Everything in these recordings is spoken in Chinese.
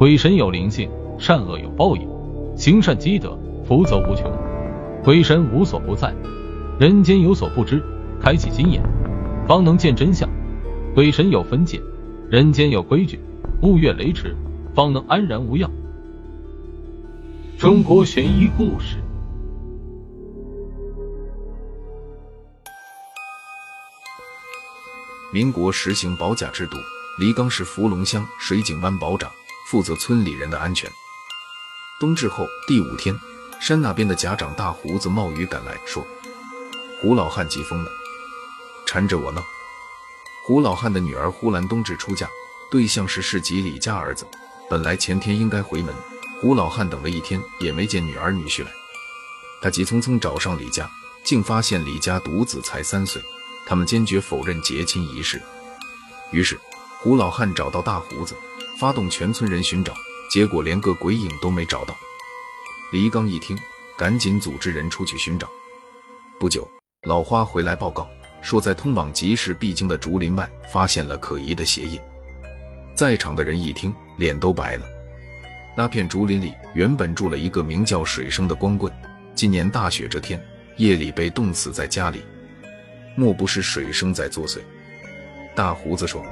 鬼神有灵性，善恶有报应，行善积德，福泽无穷。鬼神无所不在，人间有所不知。开启心眼，方能见真相。鬼神有分界，人间有规矩。勿越雷池，方能安然无恙。中国悬疑故事。民国实行保甲制度，黎刚是福龙乡水井湾保长，负责村里人的安全。冬至后第五天，山那边的家长大胡子冒雨赶来，说：“胡老汉急疯了，缠着我闹。”胡老汉的女儿呼兰冬至出嫁，对象是市集李家儿子，本来前天应该回门，胡老汉等了一天也没见女儿女婿来，他急匆匆找上李家，竟发现李家独子才三岁。他们坚决否认结亲仪式，于是胡老汉找到大胡子，发动全村人寻找，结果连个鬼影都没找到。李刚一听，赶紧组织人出去寻找。不久，老花回来报告说，在通往集市必经的竹林外发现了可疑的鞋印。在场的人一听，脸都白了。那片竹林里原本住了一个名叫水生的光棍，今年大雪这天，夜里被冻死在家里。莫不是水生在作祟？大胡子说：“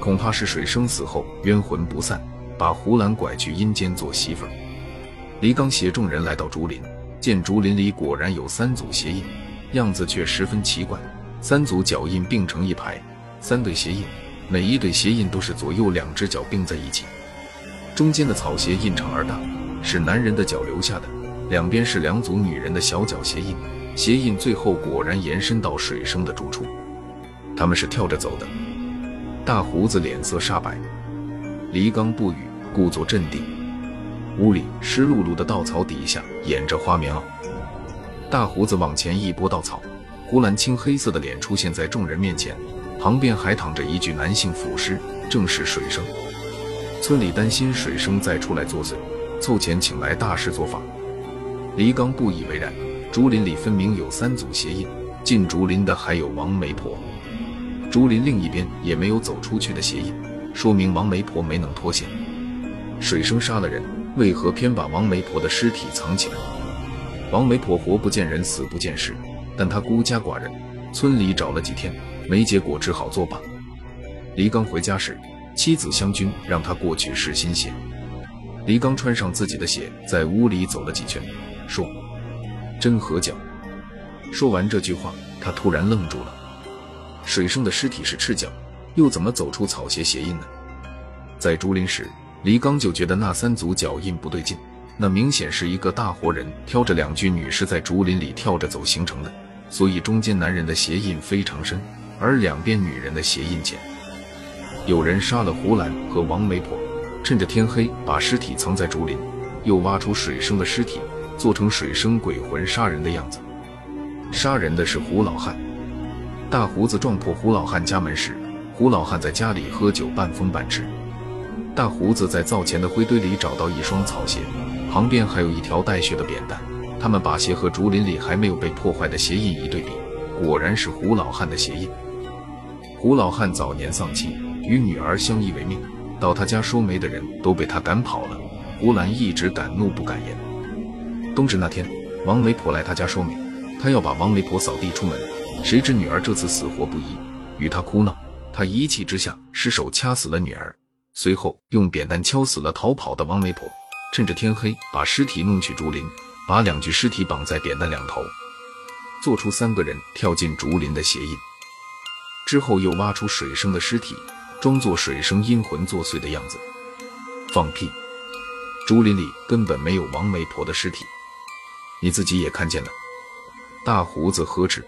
恐怕是水生死后冤魂不散，把胡兰拐去阴间做媳妇儿。”黎刚携众人来到竹林，见竹林里果然有三组鞋印，样子却十分奇怪。三组脚印并成一排，三对鞋印，每一对鞋印都是左右两只脚并在一起，中间的草鞋印长而大，是男人的脚留下的；两边是两组女人的小脚鞋印。鞋印最后果然延伸到水生的住处，他们是跳着走的。大胡子脸色煞白，黎刚不语，故作镇定。屋里湿漉漉的稻草底下掩着花棉袄。大胡子往前一拨稻草，胡兰青黑色的脸出现在众人面前，旁边还躺着一具男性腐尸，正是水生。村里担心水生再出来作祟，凑钱请来大师做法。黎刚不以为然。竹林里分明有三组鞋印，进竹林的还有王媒婆。竹林另一边也没有走出去的鞋印，说明王媒婆没能脱险。水生杀了人，为何偏把王媒婆的尸体藏起来？王媒婆活不见人，死不见尸，但她孤家寡人，村里找了几天没结果，只好作罢。黎刚回家时，妻子湘君让他过去试新鞋。黎刚穿上自己的鞋，在屋里走了几圈，说。真合脚。说完这句话，他突然愣住了。水生的尸体是赤脚，又怎么走出草鞋鞋印呢？在竹林时，黎刚就觉得那三组脚印不对劲，那明显是一个大活人挑着两具女尸在竹林里跳着走形成的，所以中间男人的鞋印非常深，而两边女人的鞋印浅。有人杀了胡兰和王媒婆，趁着天黑把尸体藏在竹林，又挖出水生的尸体。做成水生鬼魂杀人的样子，杀人的是胡老汉。大胡子撞破胡老汉家门时，胡老汉在家里喝酒，半疯半痴。大胡子在灶前的灰堆里找到一双草鞋，旁边还有一条带血的扁担。他们把鞋和竹林里还没有被破坏的鞋印一对比，果然是胡老汉的鞋印。胡老汉早年丧妻，与女儿相依为命，到他家收煤的人都被他赶跑了。胡兰一直敢怒不敢言。冬至那天，王媒婆来他家收煤，他要把王媒婆扫地出门，谁知女儿这次死活不依，与他哭闹，他一气之下失手掐死了女儿，随后用扁担敲死了逃跑的王媒婆，趁着天黑把尸体弄去竹林，把两具尸体绑在扁担两头，做出三个人跳进竹林的鞋印，之后又挖出水生的尸体，装作水生阴魂作祟的样子，放屁！竹林里根本没有王媒婆的尸体。你自己也看见了，大胡子呵斥：“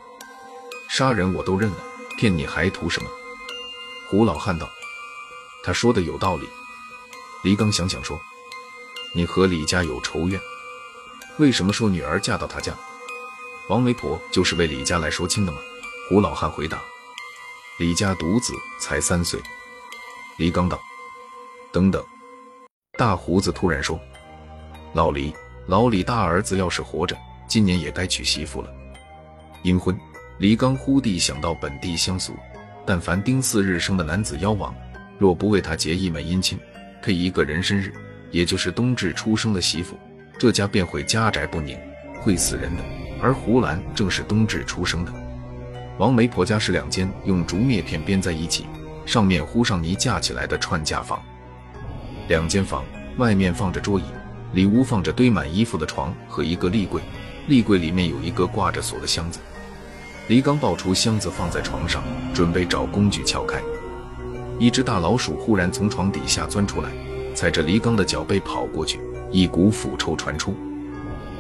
杀人我都认了，骗你还图什么？”胡老汉道：“他说的有道理。”黎刚想想说：“你和李家有仇怨，为什么说女儿嫁到他家？王媒婆就是为李家来说亲的吗？”胡老汉回答：“李家独子才三岁。”黎刚道：“等等。”大胡子突然说：“老黎。”老李大儿子要是活着，今年也该娶媳妇了。阴婚，李刚忽地想到本地乡俗，但凡丁巳日生的男子妖王，若不为他结一门姻亲，配一个人生日，也就是冬至出生的媳妇，这家便会家宅不宁，会死人的。而胡兰正是冬至出生的。王媒婆家是两间用竹篾片编在一起，上面糊上泥架起来的串架房。两间房外面放着桌椅，里屋放着堆满衣服的床和一个立柜，立柜里面有一个挂着锁的箱子。黎刚抱出箱子放在床上，准备找工具撬开。一只大老鼠忽然从床底下钻出来，踩着黎刚的脚背跑过去，一股腐臭传出。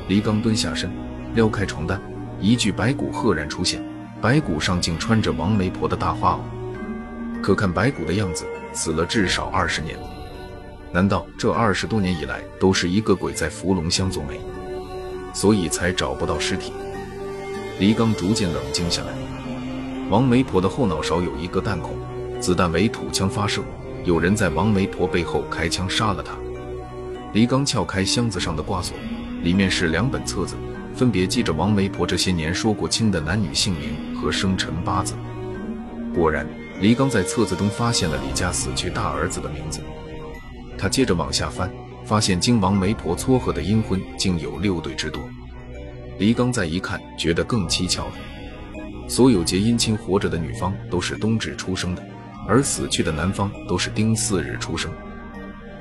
黎刚蹲下身，撩开床单，一具白骨赫然出现，白骨上竟穿着王媒婆的大花袄。可看白骨的样子，死了至少二十年。难道这二十多年以来都是一个鬼在伏龙乡做媒，所以才找不到尸体？黎刚逐渐冷静下来。王媒婆的后脑勺有一个弹孔，子弹为土枪发射，有人在王媒婆背后开枪杀了她。黎刚撬开箱子上的挂锁，里面是两本册子，分别记着王媒婆这些年说过亲的男女姓名和生辰八字。果然，黎刚在册子中发现了李家死去大儿子的名字。他接着往下翻，发现经王媒婆撮合的阴婚竟有六对之多。黎刚再一看，觉得更蹊跷了。所有结姻亲活着的女方都是冬至出生的，而死去的男方都是丁巳日出生。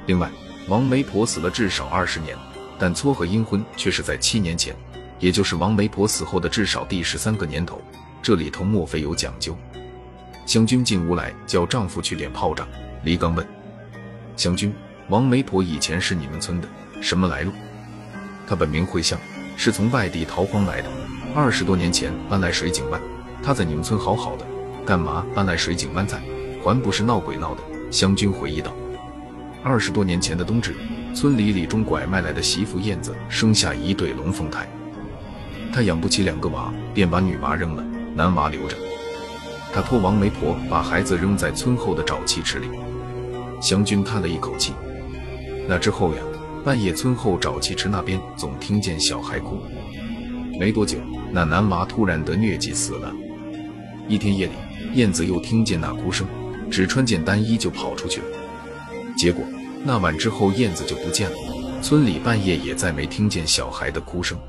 另外，王媒婆死了至少二十年，但撮合阴婚却是在七年前，也就是王媒婆死后的至少第十三个年头。这里头莫非有讲究？湘君进屋来，叫丈夫去点炮仗。黎刚问湘君。王媒婆以前是你们村的，什么来路？她本名惠香，是从外地逃荒来的，二十多年前搬来水井湾。他在你们村好好的，干嘛搬来水井湾在？还不是闹鬼闹的。湘军回忆道：二十多年前的冬至，村里李忠拐卖来的媳妇燕子生下一对龙凤胎，他养不起两个娃，便把女娃扔了，男娃留着。他托王媒婆把孩子扔在村后的沼气池里。湘军叹了一口气。那之后呀，半夜村后沼气池那边总听见小孩哭。没多久，那男娃突然得疟疾死了。一天夜里，燕子又听见那哭声，只穿件单衣就跑出去了。结果那晚之后，燕子就不见了。村里半夜也再没听见小孩的哭声。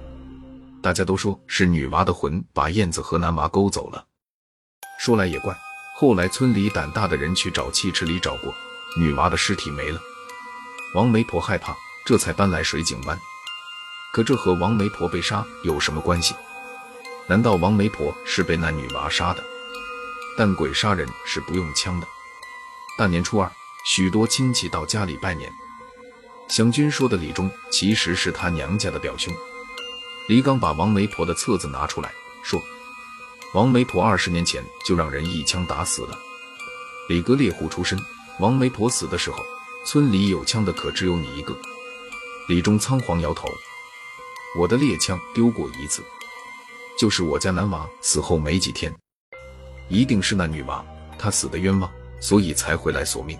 大家都说是女娃的魂把燕子和男娃勾走了。说来也怪，后来村里胆大的人去沼气池里找过，女娃的尸体没了。王媒婆害怕，这才搬来水井湾。可这和王媒婆被杀有什么关系？难道王媒婆是被那女娃杀的？但鬼杀人是不用枪的。大年初二，许多亲戚到家里拜年。湘君说的李忠其实是他娘家的表兄。李刚把王媒婆的册子拿出来说：“王媒婆二十年前就让人一枪打死了。李哥猎户出身，王媒婆死的时候。”村里有枪的可只有你一个。李忠仓皇摇头：“我的猎枪丢过一次，就是我家男娃死后没几天。一定是那女娃，她死的冤枉，所以才回来索命。”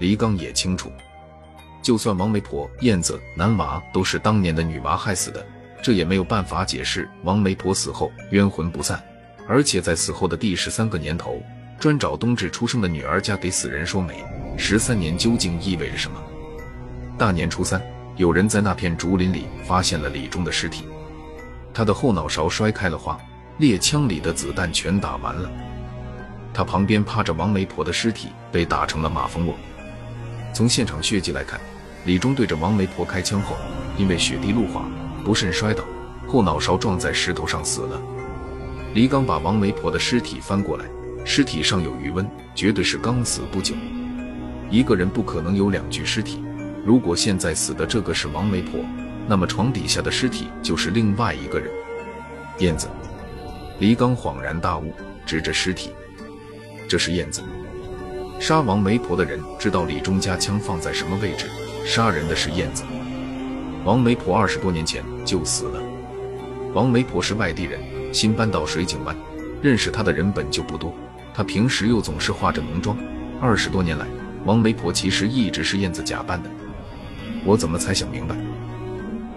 黎刚也清楚，就算王媒婆、燕子、男娃都是当年的女娃害死的，这也没有办法解释王媒婆死后冤魂不散，而且在死后的第十三个年头。专找冬至出生的女儿嫁给死人说媒，十三年究竟意味着什么？大年初三，有人在那片竹林里发现了李忠的尸体，他的后脑勺摔开了花，猎枪里的子弹全打完了。他旁边趴着王媒婆的尸体被打成了马蜂窝。从现场血迹来看，李忠对着王媒婆开枪后，因为雪地路滑，不慎摔倒，后脑勺撞在石头上死了。李刚把王媒婆的尸体翻过来。尸体上有余温，绝对是刚死不久。一个人不可能有两具尸体。如果现在死的这个是王媒婆，那么床底下的尸体就是另外一个人。燕子，黎刚恍然大悟，指着尸体：“这是燕子。杀王媒婆的人知道李忠家枪放在什么位置，杀人的是燕子。王媒婆二十多年前就死了。王媒婆是外地人，新搬到水井湾，认识她的人本就不多。”他平时又总是化着浓妆，二十多年来，王媒婆其实一直是燕子假扮的。我怎么才想明白？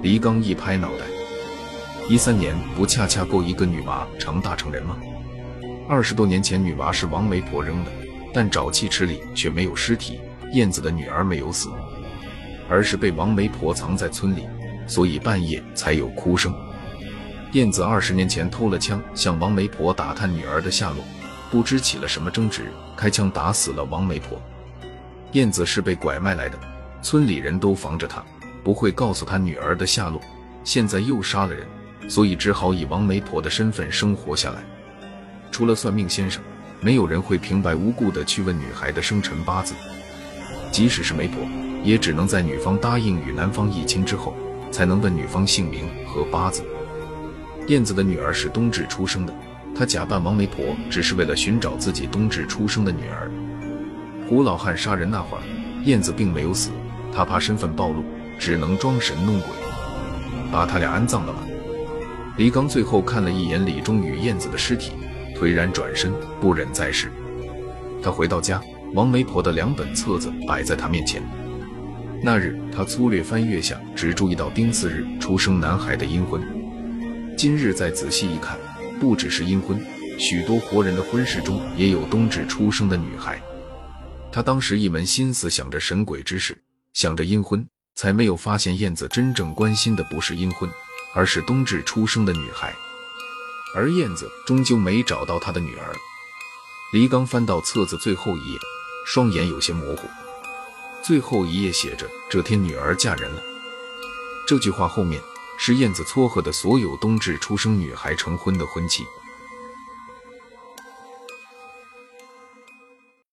黎刚一拍脑袋，一三年不恰恰够一个女娃成大成人吗？二十多年前女娃是王媒婆扔的，但沼气池里却没有尸体，燕子的女儿没有死，而是被王媒婆藏在村里，所以半夜才有哭声。燕子二十年前偷了枪，向王媒婆打探女儿的下落，不知起了什么争执，开枪打死了王媒婆。燕子是被拐卖来的，村里人都防着他，不会告诉他女儿的下落。现在又杀了人，所以只好以王媒婆的身份生活下来。除了算命先生，没有人会平白无故的去问女孩的生辰八字。即使是媒婆，也只能在女方答应与男方议亲之后，才能问女方姓名和八字。燕子的女儿是冬至出生的，她假扮王媒婆，只是为了寻找自己冬至出生的女儿。胡老汉杀人那会儿，燕子并没有死，他怕身份暴露，只能装神弄鬼。把他俩安葬了吗？李刚最后看了一眼李忠与燕子的尸体，颓然转身，不忍再视。他回到家，王媒婆的两本册子摆在他面前。那日，他粗略翻阅下，只注意到丁巳日出生男孩的阴婚。今日再仔细一看，不只是阴婚，许多活人的婚事中也有冬至出生的女孩。他当时一门心思想着神鬼之事，想着阴婚。才没有发现燕子真正关心的不是阴婚，而是冬至出生的女孩。而燕子终究没找到她的女儿。黎刚翻到册子最后一页，双眼有些模糊。最后一页写着：“这天女儿嫁人了。”这句话后面是燕子撮合的所有冬至出生女孩成婚的婚期。